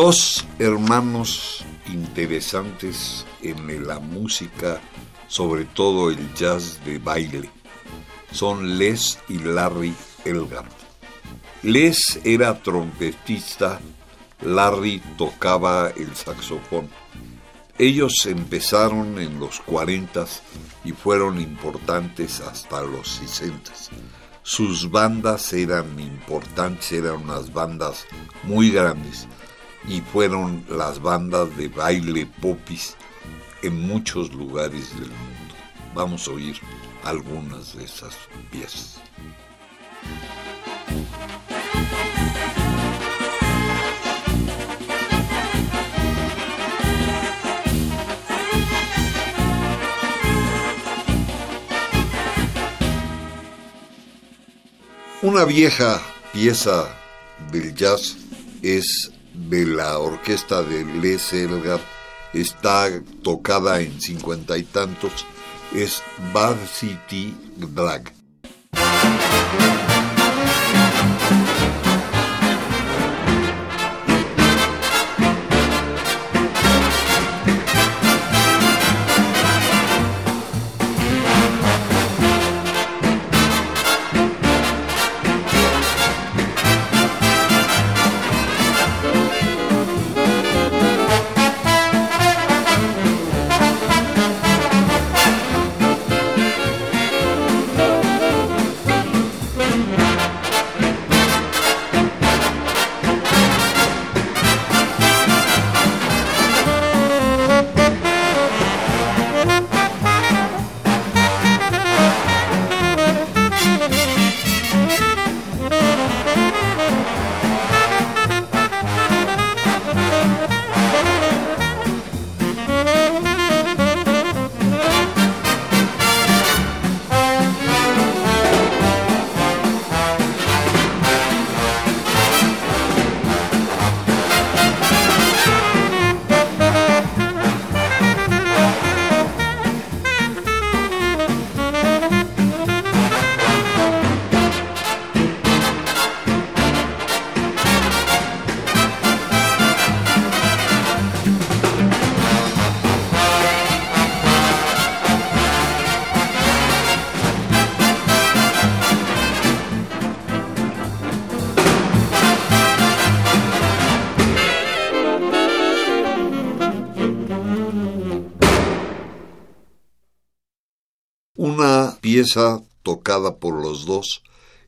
Dos hermanos interesantes en la música, sobre todo el jazz de baile, son Les y Larry Elgar. Les era trompetista, Larry tocaba el saxofón. Ellos empezaron en los 40 y fueron importantes hasta los 60. Sus bandas eran importantes, eran unas bandas muy grandes y fueron las bandas de baile popis en muchos lugares del mundo. Vamos a oír algunas de esas piezas. Una vieja pieza del jazz es de la orquesta de Les Elgar está tocada en cincuenta y tantos, es Bad City Drag. Pieza tocada por los dos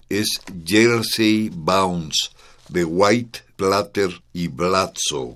es Jersey Bounce de White, Platter y Blatzo.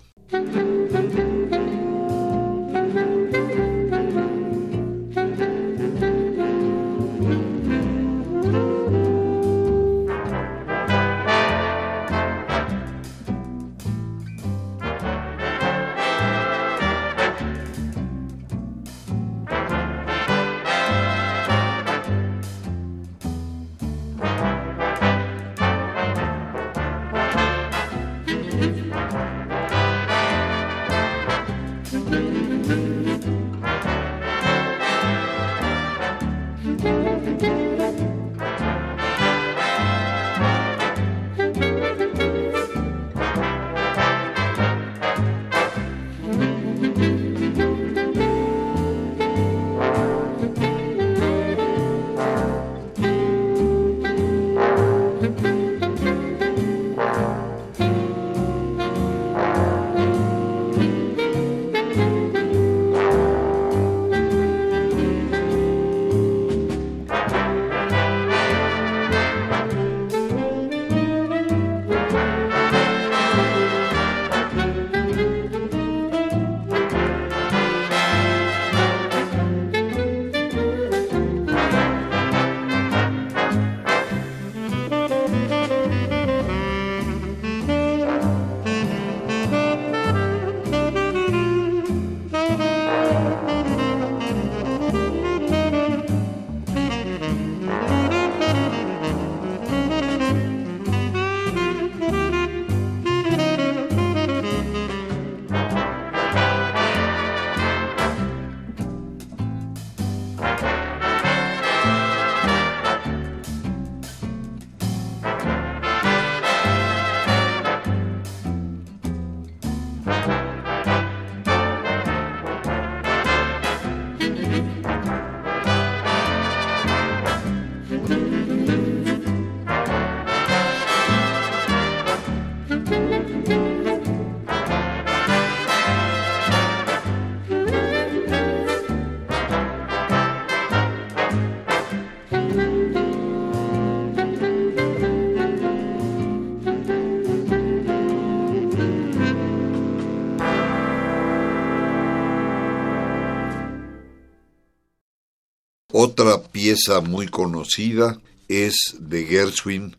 Otra pieza muy conocida es de Gershwin,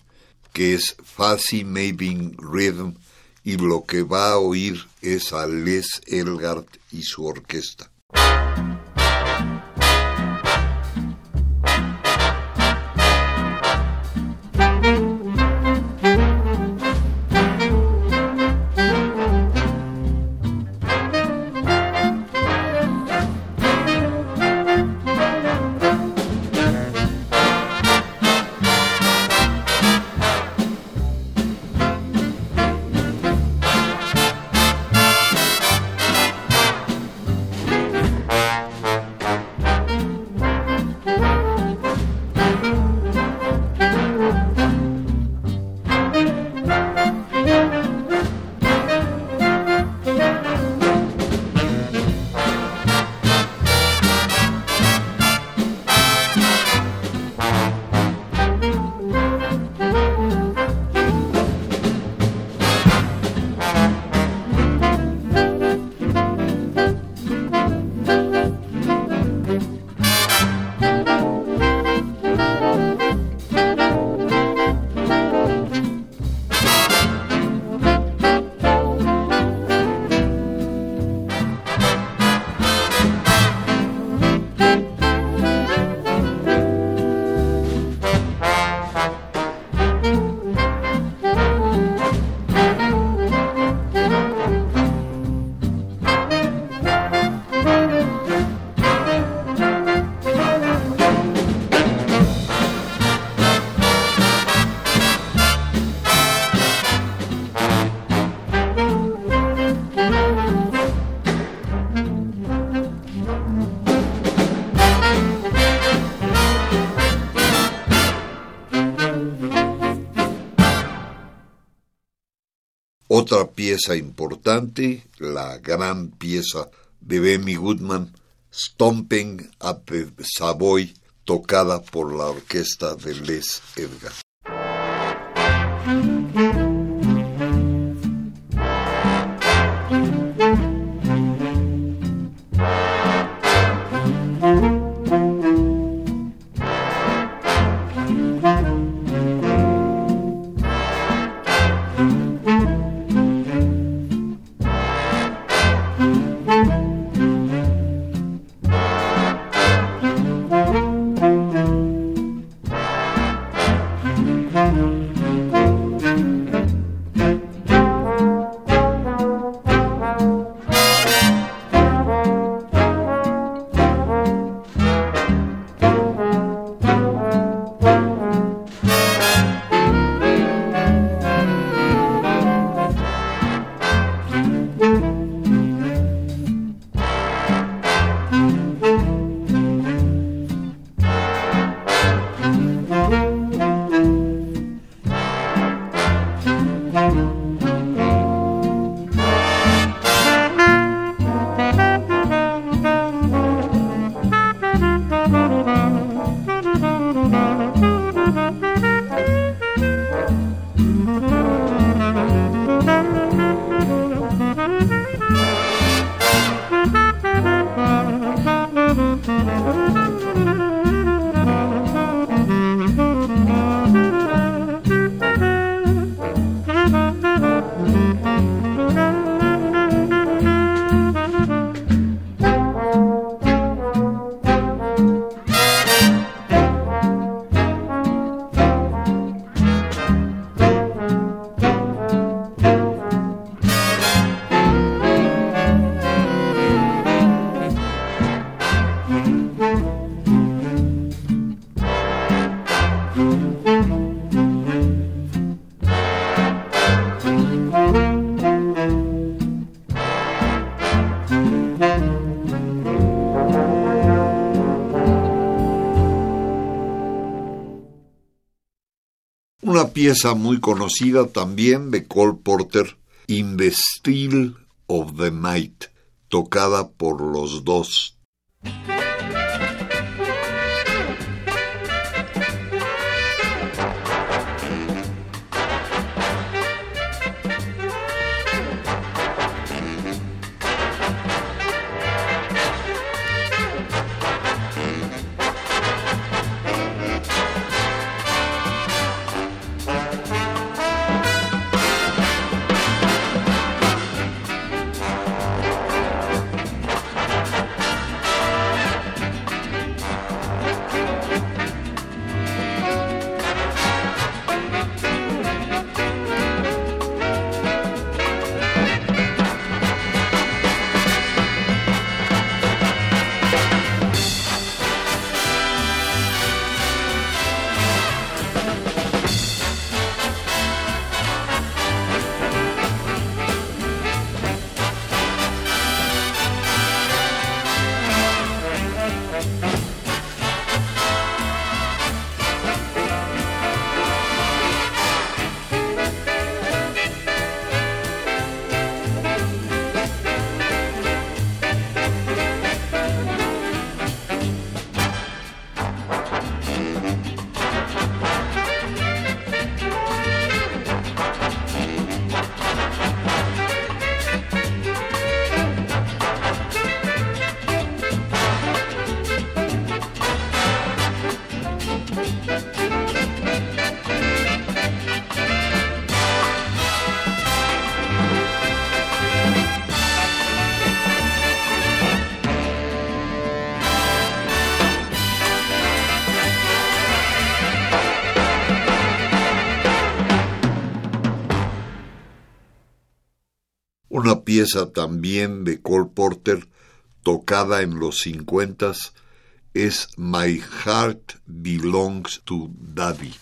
que es Fascinating Rhythm, y lo que va a oír es a Les Elgart y su orquesta. Pieza importante, la gran pieza de Benny Goodman, Stomping the Savoy, tocada por la orquesta de Les Edgar. Pieza muy conocida también de Cole Porter, In the Still of the Night, tocada por los dos. Una pieza también de Cole Porter, tocada en los 50 es My Heart Belongs to Daddy.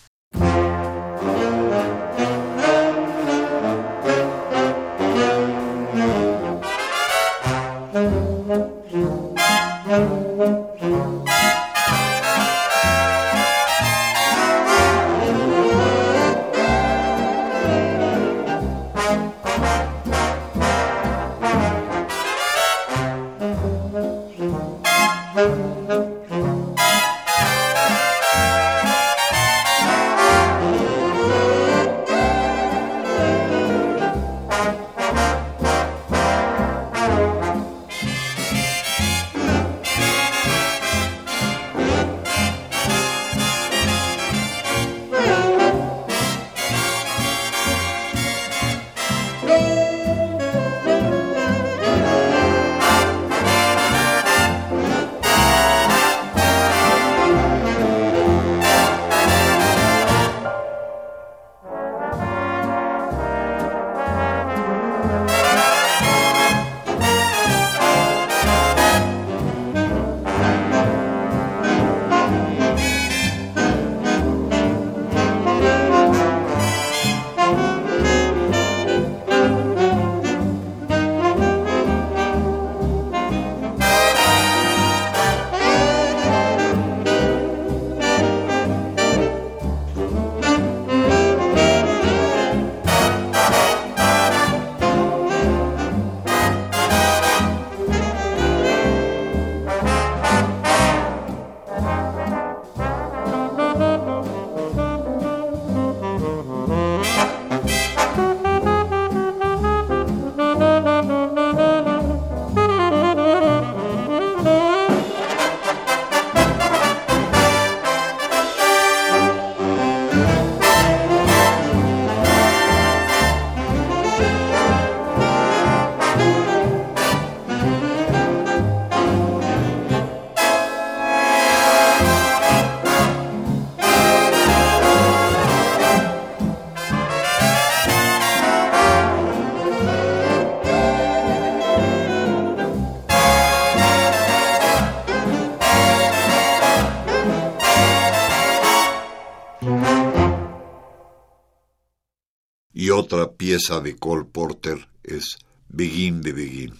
Pieza de Cole Porter es Begin de Begin.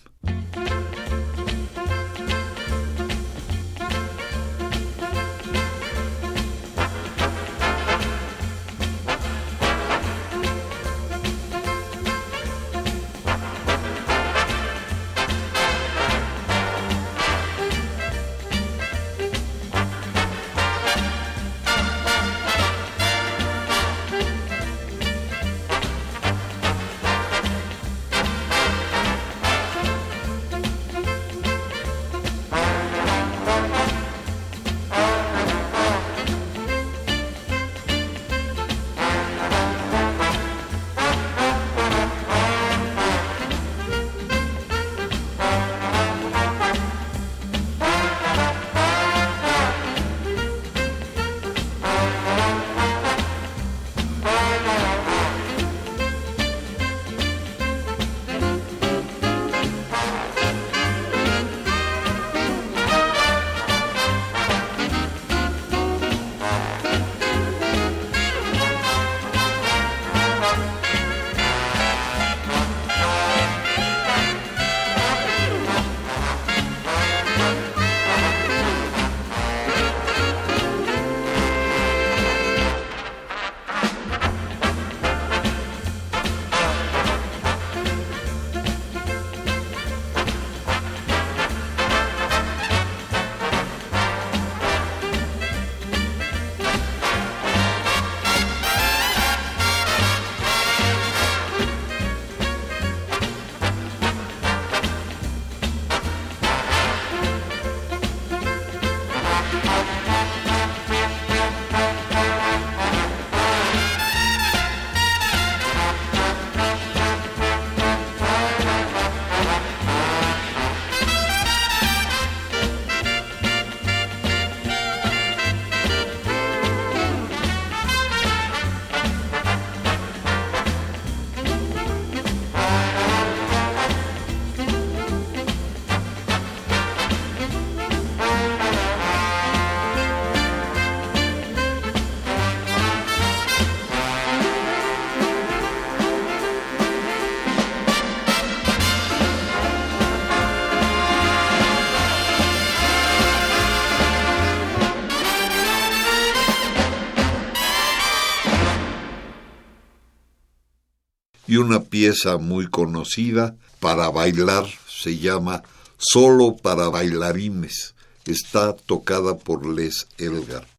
Pieza muy conocida para bailar se llama Solo para bailarines. Está tocada por Les Elgar.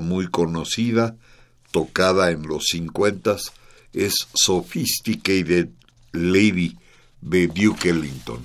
Muy conocida, tocada en los 50 es Sophisticated Lady de Duke Ellington.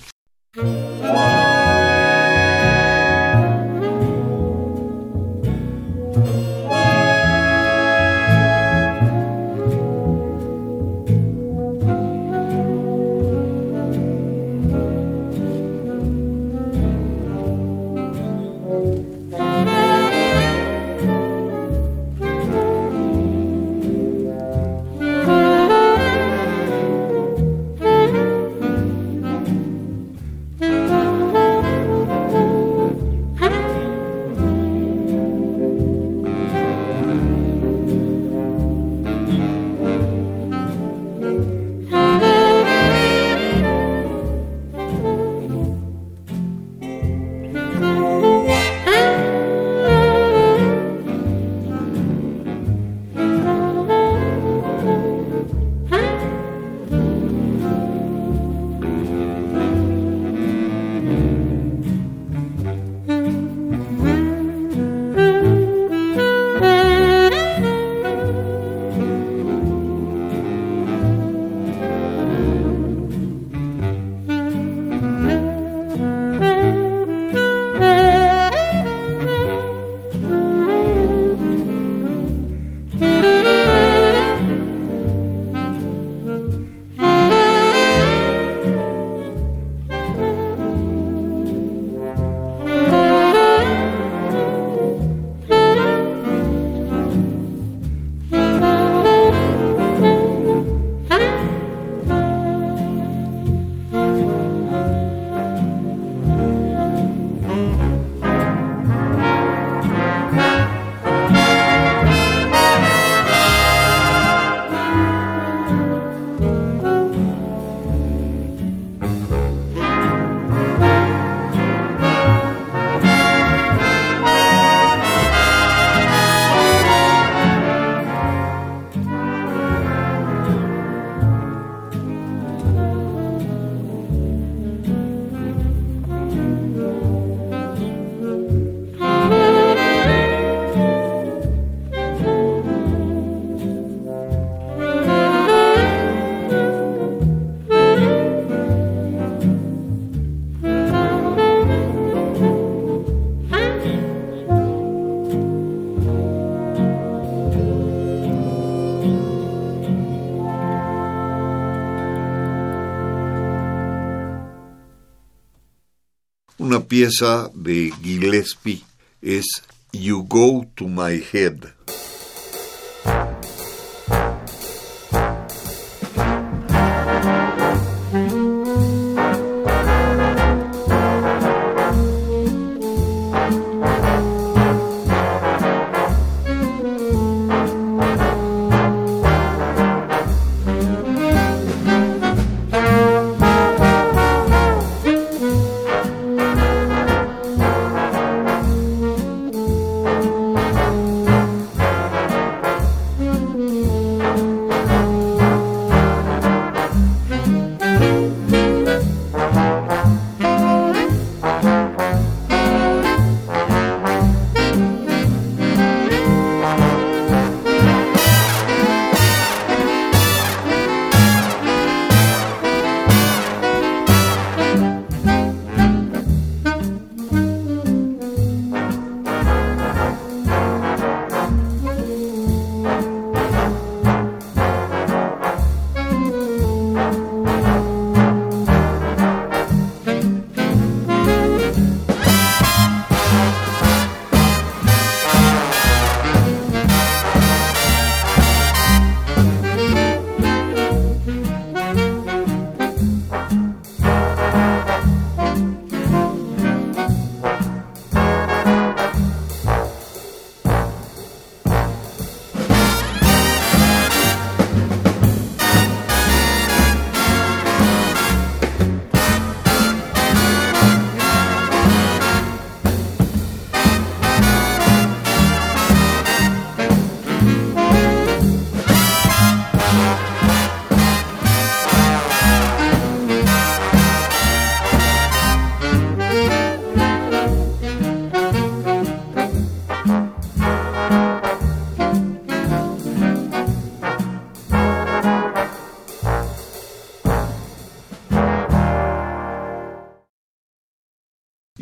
Pieza de Gillespie es You Go to My Head.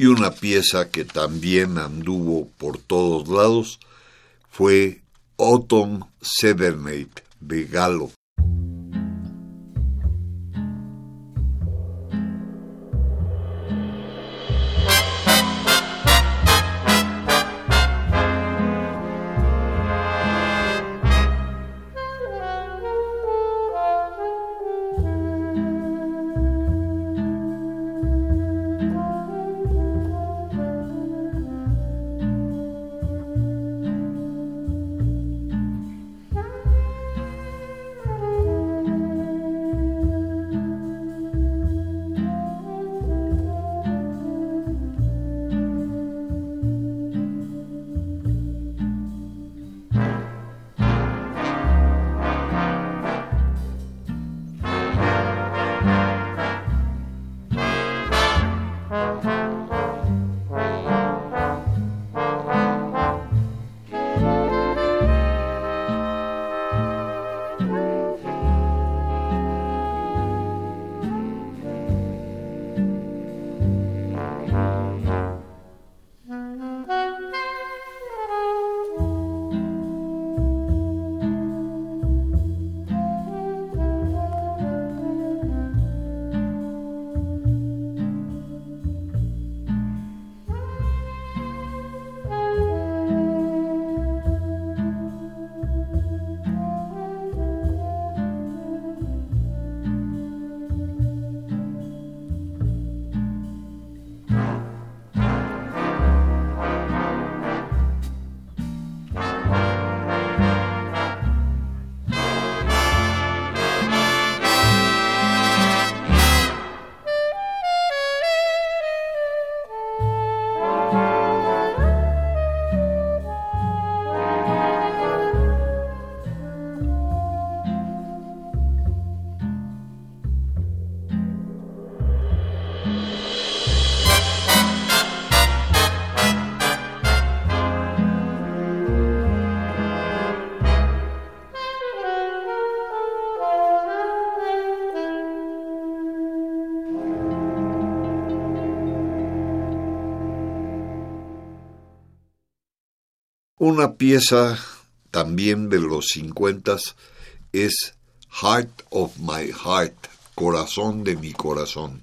Y una pieza que también anduvo por todos lados fue Autumn Serenade de Galo. Una pieza también de los 50 es Heart of My Heart, Corazón de mi Corazón.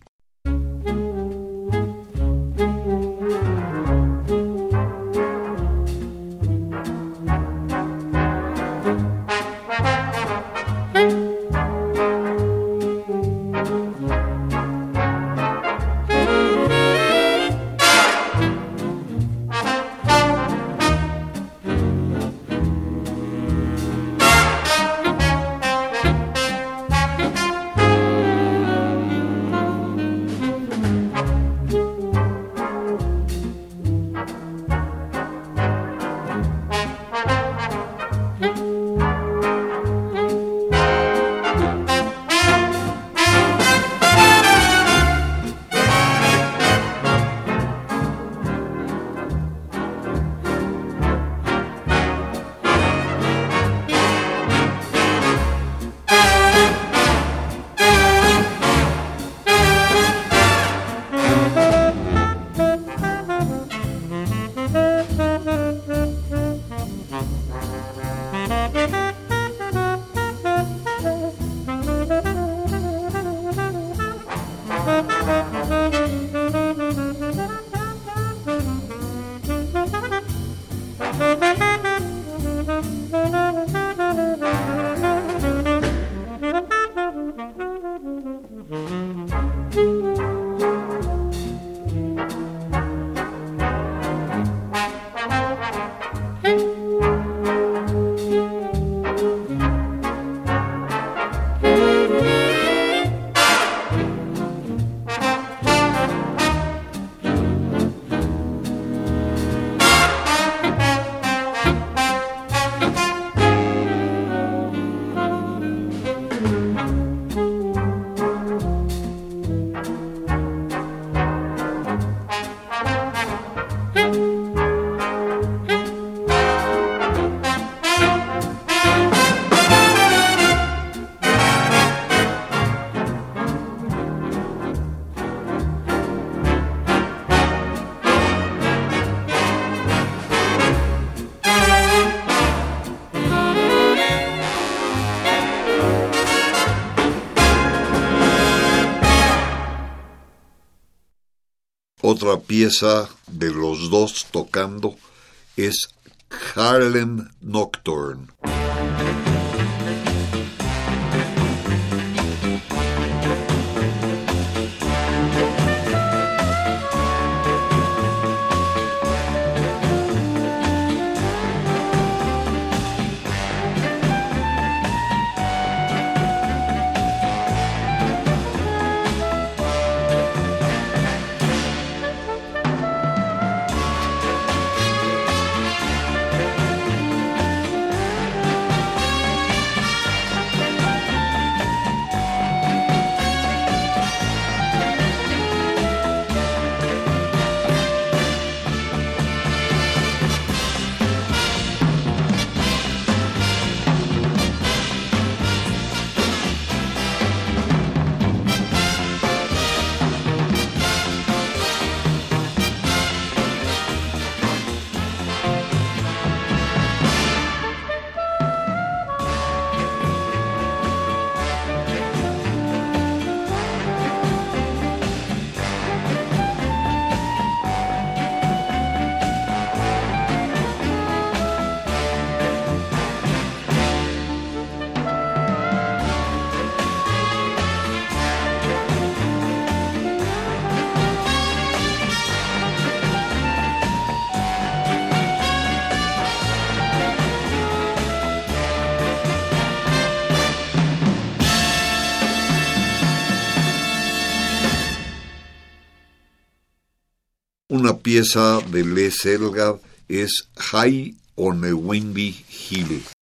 Otra pieza de los dos tocando es Harlem pieza de Les Elgar es High on a Windy Hill.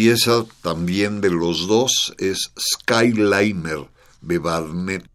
Pieza también de los dos es Skyliner de Barnett.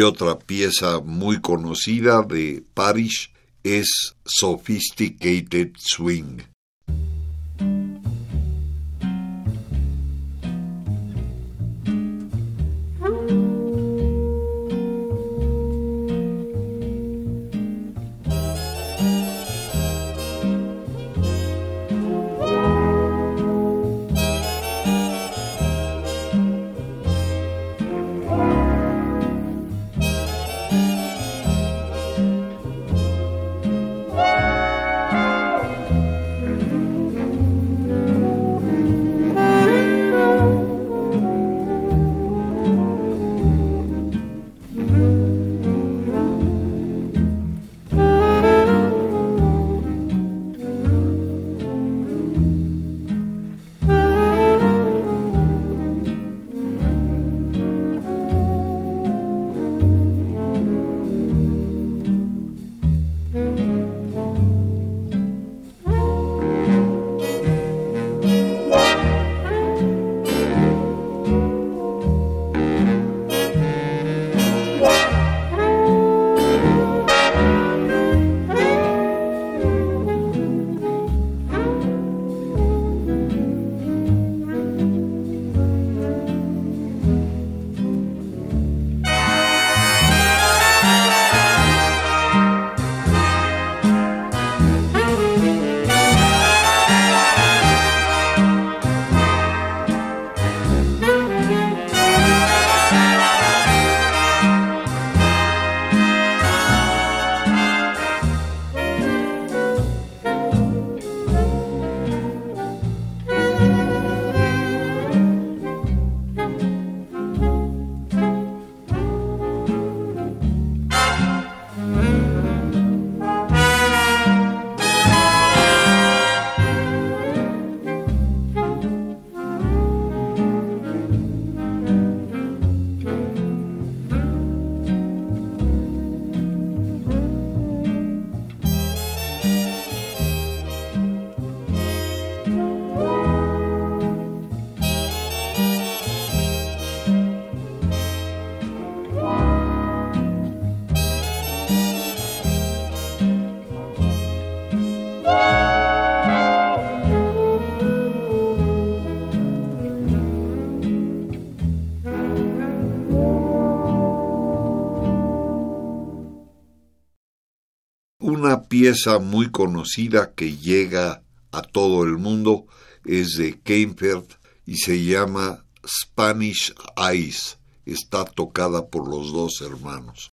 Y otra pieza muy conocida de Parish es Sophisticated Swing. Pieza muy conocida que llega a todo el mundo es de Kempfert y se llama Spanish Eyes. Está tocada por los dos hermanos.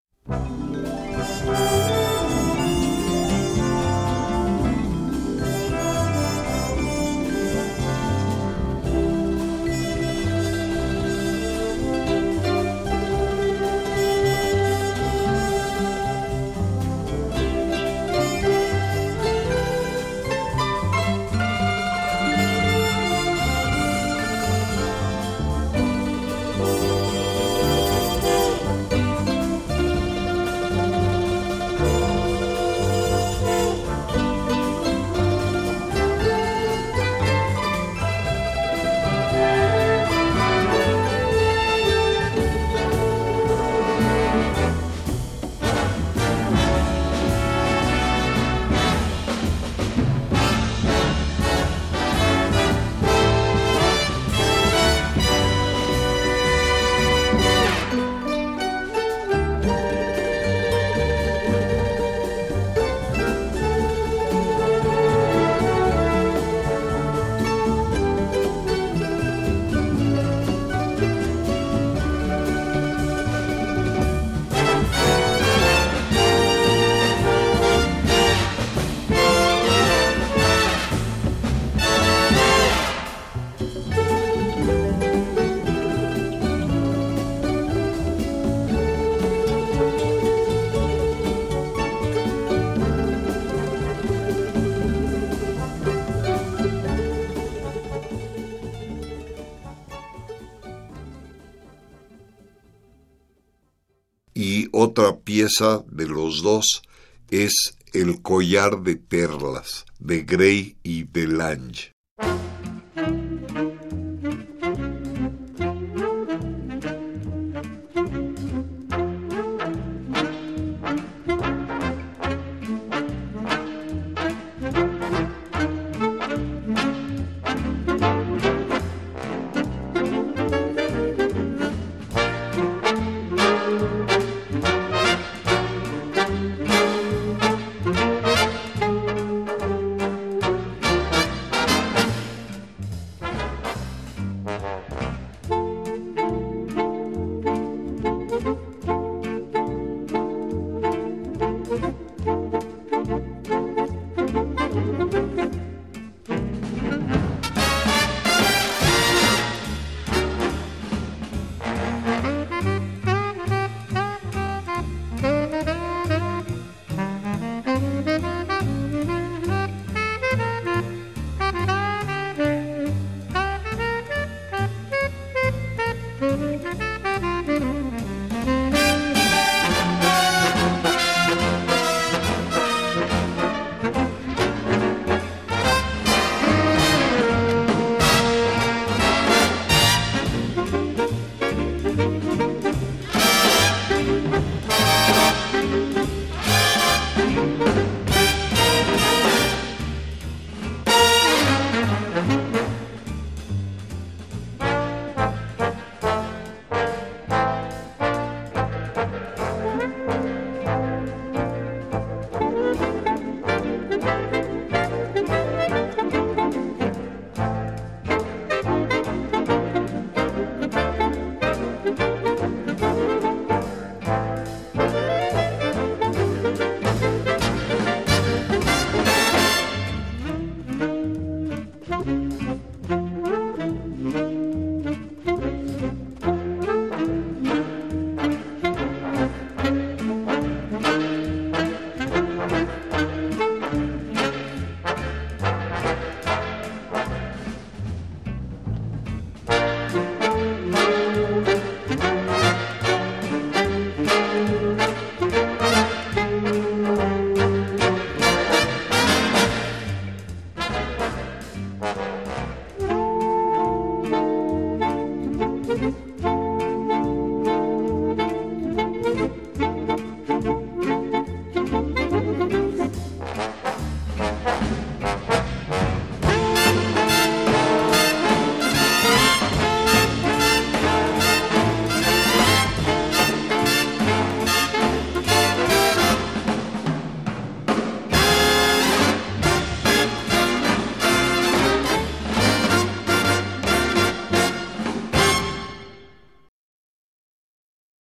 Pieza de los dos es El collar de perlas de Gray y Delange.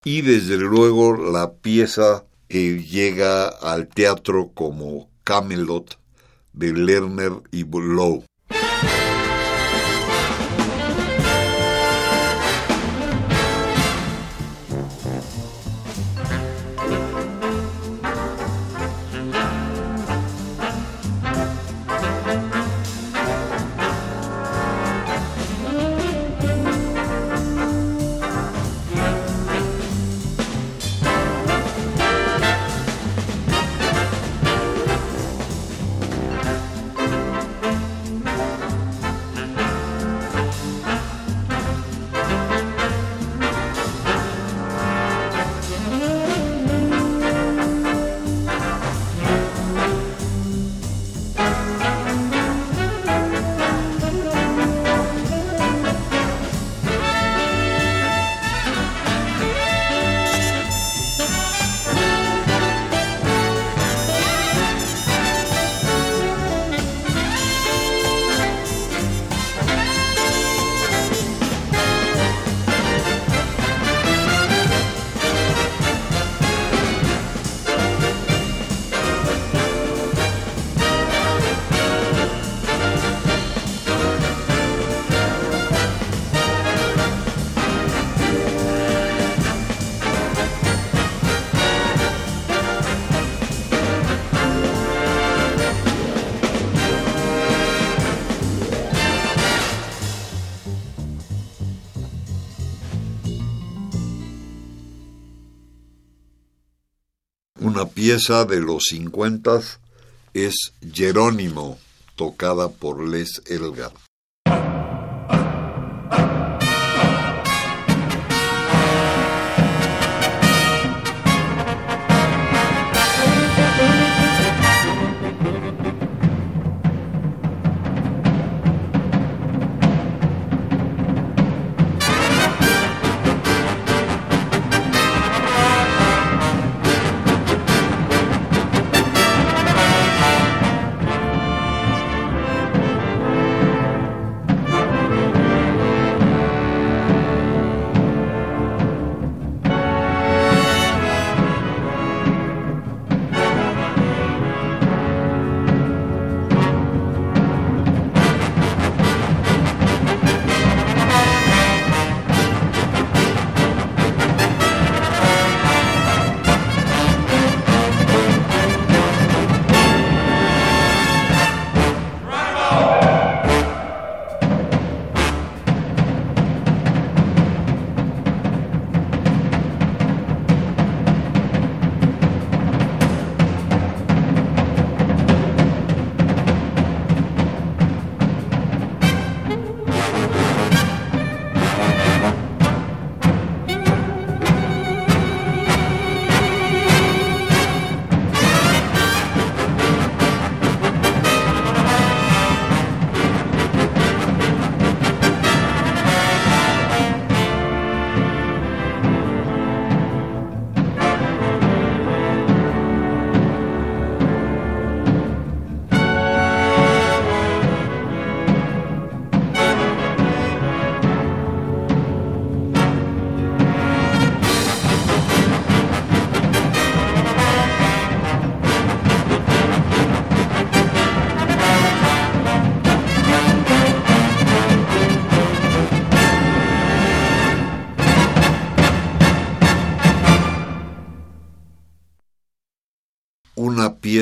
Y desde luego la pieza llega al teatro como Camelot de Lerner y Lowe. Una pieza de los 50 es Jerónimo, tocada por Les Elgar.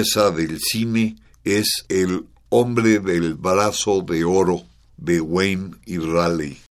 Del cine es El hombre del brazo de oro de Wayne y Raleigh.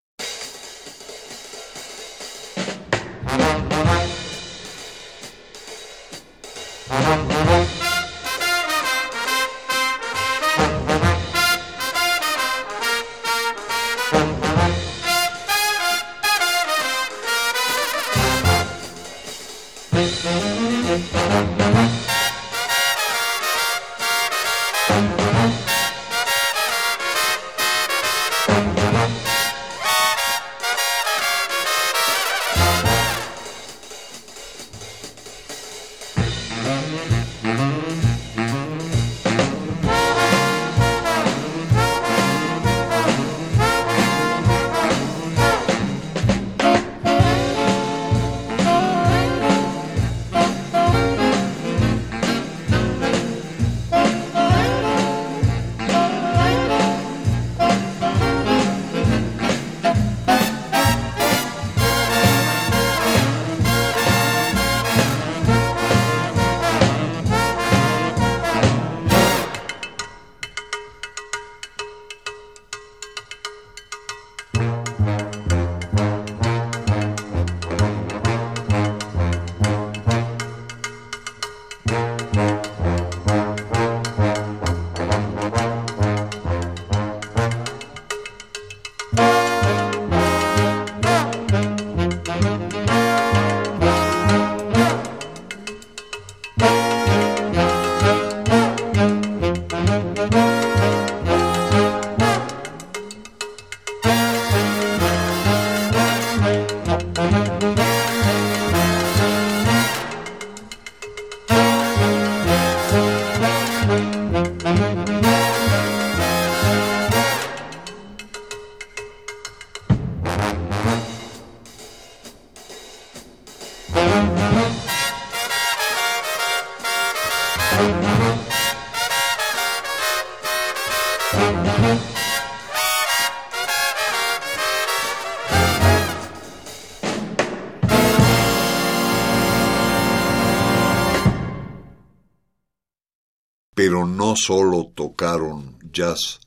No solo tocaron jazz.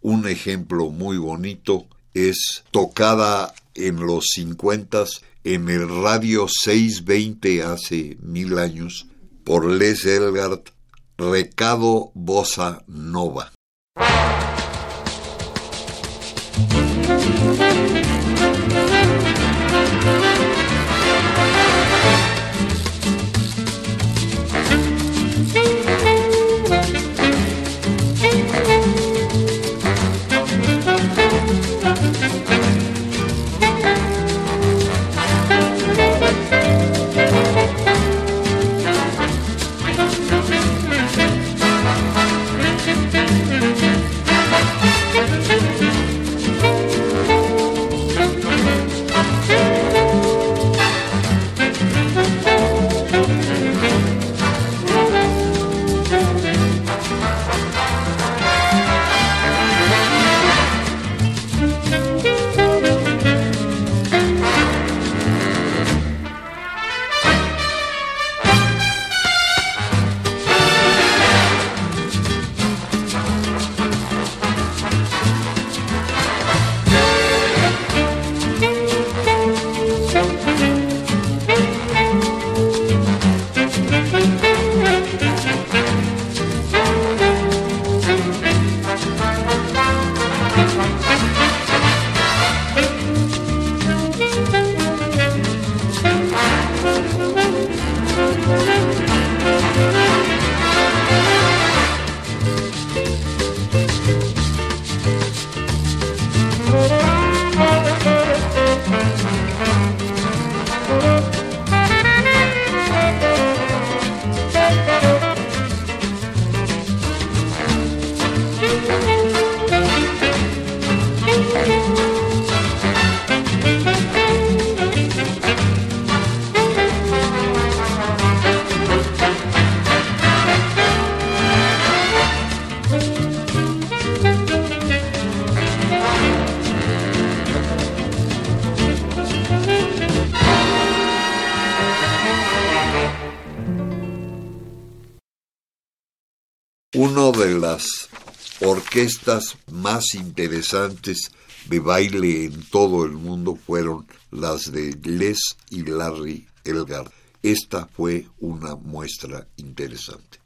Un ejemplo muy bonito es tocada en los 50 en el radio 620 hace mil años por Les Elgart, Recado Bossa Nova. De las orquestas más interesantes de baile en todo el mundo fueron las de Les y Larry Elgar. Esta fue una muestra interesante.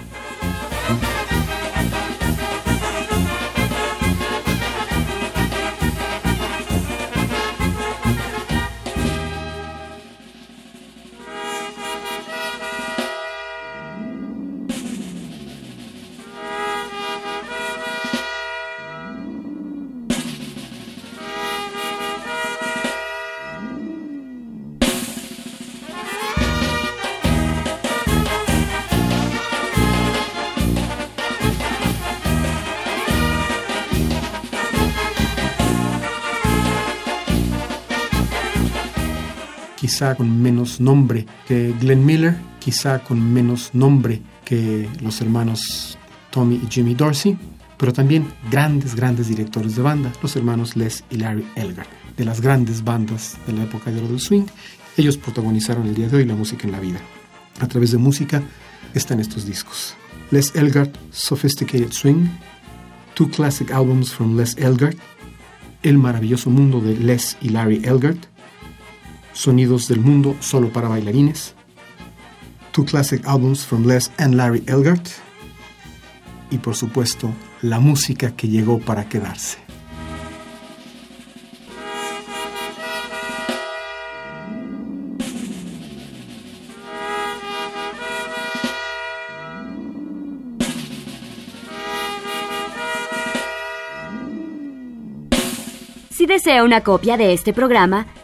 Con menos nombre que Glenn Miller, quizá con menos nombre que los hermanos Tommy y Jimmy Dorsey, pero también grandes, grandes directores de banda, los hermanos Les y Larry Elgar, de las grandes bandas de la época de oro del swing. Ellos protagonizaron el día de hoy la música en la vida. A través de música están estos discos. Les Elgar, Sophisticated Swing, Two Classic Albums from Les Elgar, El maravilloso mundo de Les y Larry Elgar, Sonidos del Mundo solo para bailarines, Two Classic Albums from Les and Larry Elgart y por supuesto la música que llegó para quedarse. Si desea una copia de este programa,